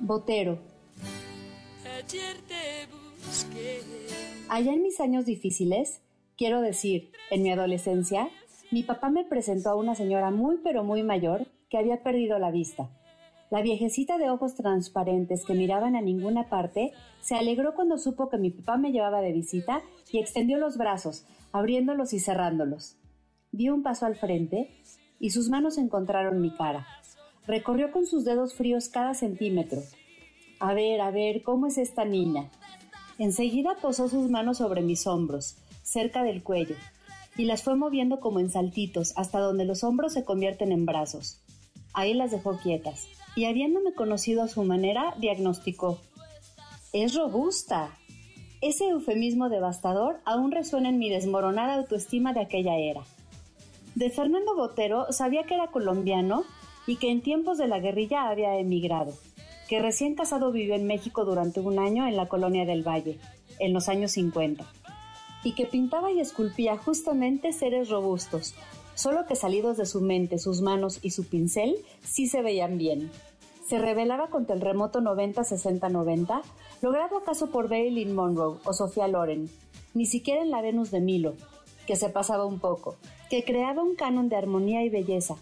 Botero. Allá en mis años difíciles, quiero decir, en mi adolescencia, mi papá me presentó a una señora muy pero muy mayor que había perdido la vista. La viejecita de ojos transparentes que miraban a ninguna parte se alegró cuando supo que mi papá me llevaba de visita y extendió los brazos, abriéndolos y cerrándolos. Dio un paso al frente y sus manos encontraron mi cara. Recorrió con sus dedos fríos cada centímetro. A ver, a ver, ¿cómo es esta niña? Enseguida posó sus manos sobre mis hombros, cerca del cuello, y las fue moviendo como en saltitos hasta donde los hombros se convierten en brazos. Ahí las dejó quietas, y habiéndome conocido a su manera, diagnosticó. Es robusta. Ese eufemismo devastador aún resuena en mi desmoronada autoestima de aquella era. De Fernando Botero sabía que era colombiano y que en tiempos de la guerrilla había emigrado, que recién casado vivió en México durante un año en la colonia del Valle, en los años 50, y que pintaba y esculpía justamente seres robustos, solo que salidos de su mente, sus manos y su pincel sí se veían bien. Se revelaba contra el remoto 90-60-90, logrado acaso por Marilyn Monroe o Sofía Loren, ni siquiera en la Venus de Milo, que se pasaba un poco, que creaba un canon de armonía y belleza,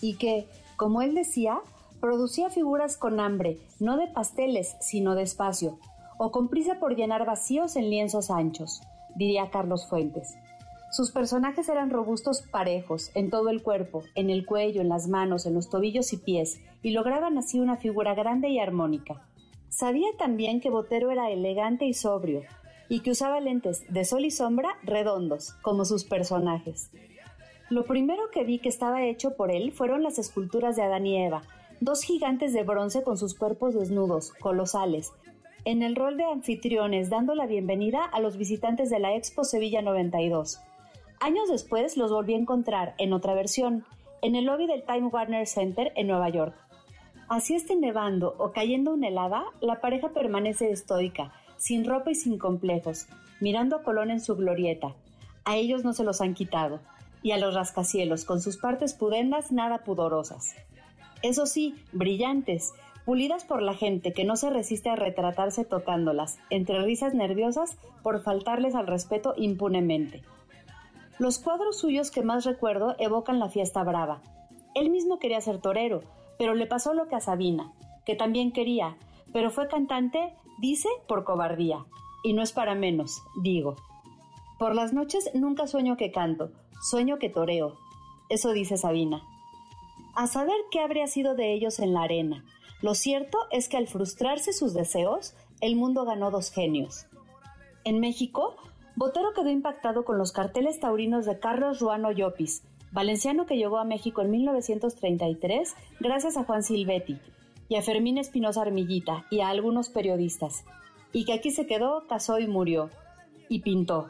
y que, como él decía, producía figuras con hambre, no de pasteles, sino de espacio, o con prisa por llenar vacíos en lienzos anchos, diría Carlos Fuentes. Sus personajes eran robustos parejos, en todo el cuerpo, en el cuello, en las manos, en los tobillos y pies, y lograban así una figura grande y armónica. Sabía también que Botero era elegante y sobrio, y que usaba lentes de sol y sombra redondos, como sus personajes. Lo primero que vi que estaba hecho por él fueron las esculturas de Adán y Eva, dos gigantes de bronce con sus cuerpos desnudos, colosales, en el rol de anfitriones dando la bienvenida a los visitantes de la Expo Sevilla 92. Años después los volví a encontrar en otra versión, en el lobby del Time Warner Center en Nueva York. Así esté nevando o cayendo una helada, la pareja permanece estoica, sin ropa y sin complejos, mirando a Colón en su glorieta. A ellos no se los han quitado, y a los rascacielos, con sus partes pudendas nada pudorosas. Eso sí, brillantes, pulidas por la gente que no se resiste a retratarse tocándolas, entre risas nerviosas por faltarles al respeto impunemente. Los cuadros suyos que más recuerdo evocan la fiesta brava. Él mismo quería ser torero, pero le pasó lo que a Sabina, que también quería, pero fue cantante, dice, por cobardía. Y no es para menos, digo. Por las noches nunca sueño que canto, sueño que toreo. Eso dice Sabina. A saber qué habría sido de ellos en la arena. Lo cierto es que al frustrarse sus deseos, el mundo ganó dos genios. En México, Botero quedó impactado con los carteles taurinos de Carlos Ruano Llopis, valenciano que llegó a México en 1933 gracias a Juan Silvetti y a Fermín Espinosa Armillita y a algunos periodistas, y que aquí se quedó, casó y murió, y pintó.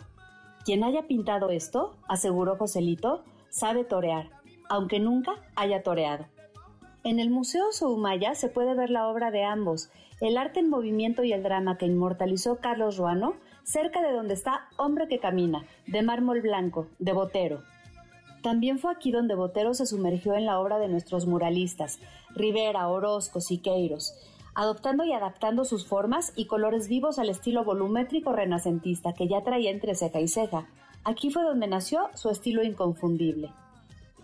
Quien haya pintado esto, aseguró Joselito, sabe torear, aunque nunca haya toreado. En el Museo Soumaya se puede ver la obra de ambos, el arte en movimiento y el drama que inmortalizó Carlos Ruano cerca de donde está Hombre que Camina, de mármol blanco, de Botero. También fue aquí donde Botero se sumergió en la obra de nuestros muralistas, Rivera, Orozco, Siqueiros, adoptando y adaptando sus formas y colores vivos al estilo volumétrico renacentista que ya traía entre ceja y ceja. Aquí fue donde nació su estilo inconfundible.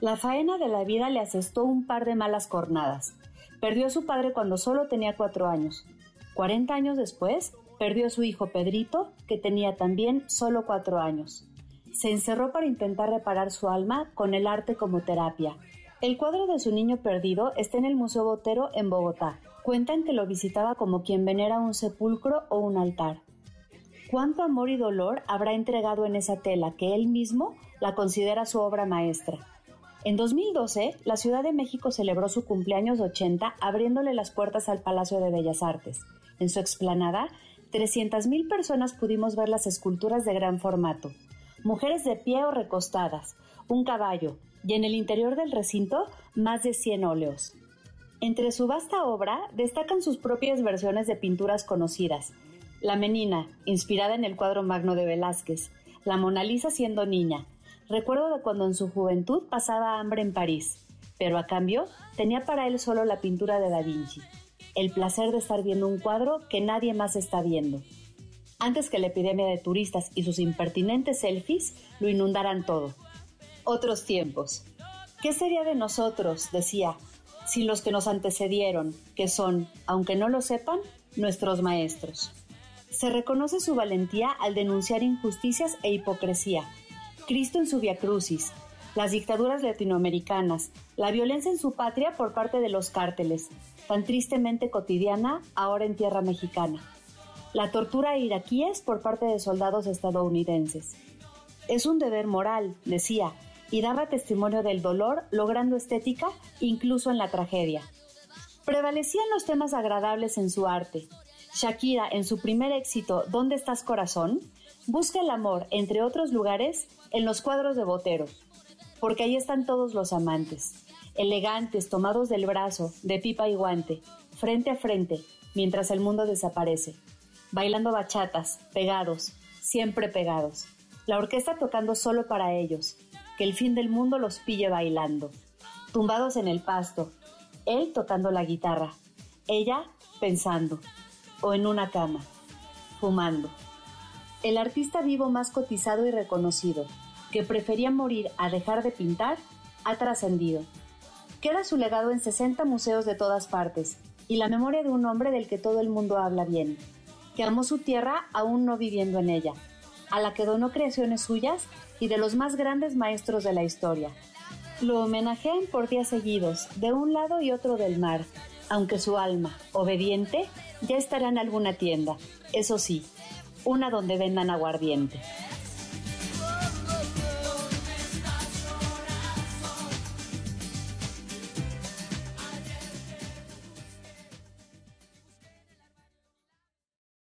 La faena de la vida le asestó un par de malas cornadas. Perdió a su padre cuando solo tenía cuatro años. Cuarenta años después, Perdió a su hijo Pedrito, que tenía también solo cuatro años. Se encerró para intentar reparar su alma con el arte como terapia. El cuadro de su niño perdido está en el Museo Botero en Bogotá. Cuentan que lo visitaba como quien venera un sepulcro o un altar. ¿Cuánto amor y dolor habrá entregado en esa tela que él mismo la considera su obra maestra? En 2012, la Ciudad de México celebró su cumpleaños 80 abriéndole las puertas al Palacio de Bellas Artes. En su explanada 300.000 personas pudimos ver las esculturas de gran formato, mujeres de pie o recostadas, un caballo y en el interior del recinto más de 100 óleos. Entre su vasta obra destacan sus propias versiones de pinturas conocidas, La Menina, inspirada en el cuadro magno de Velázquez, La Mona Lisa siendo niña, recuerdo de cuando en su juventud pasaba hambre en París, pero a cambio tenía para él solo la pintura de Da Vinci, el placer de estar viendo un cuadro que nadie más está viendo. Antes que la epidemia de turistas y sus impertinentes selfies lo inundaran todo. Otros tiempos. ¿Qué sería de nosotros, decía, sin los que nos antecedieron, que son, aunque no lo sepan, nuestros maestros? Se reconoce su valentía al denunciar injusticias e hipocresía. Cristo en su Via Crucis, las dictaduras latinoamericanas, la violencia en su patria por parte de los cárteles, tan tristemente cotidiana ahora en tierra mexicana, la tortura a iraquíes por parte de soldados estadounidenses. Es un deber moral, decía, y daba testimonio del dolor, logrando estética incluso en la tragedia. Prevalecían los temas agradables en su arte. Shakira, en su primer éxito ¿Dónde estás corazón?, busca el amor, entre otros lugares, en los cuadros de Botero, porque ahí están todos los amantes, elegantes, tomados del brazo, de pipa y guante, frente a frente, mientras el mundo desaparece, bailando bachatas, pegados, siempre pegados, la orquesta tocando solo para ellos, que el fin del mundo los pille bailando, tumbados en el pasto, él tocando la guitarra, ella pensando, o en una cama, fumando. El artista vivo más cotizado y reconocido, que prefería morir a dejar de pintar, ha trascendido. Queda su legado en 60 museos de todas partes y la memoria de un hombre del que todo el mundo habla bien, que amó su tierra aún no viviendo en ella, a la que donó creaciones suyas y de los más grandes maestros de la historia. Lo homenajean por días seguidos, de un lado y otro del mar, aunque su alma, obediente, ya estará en alguna tienda, eso sí, una donde vendan aguardiente.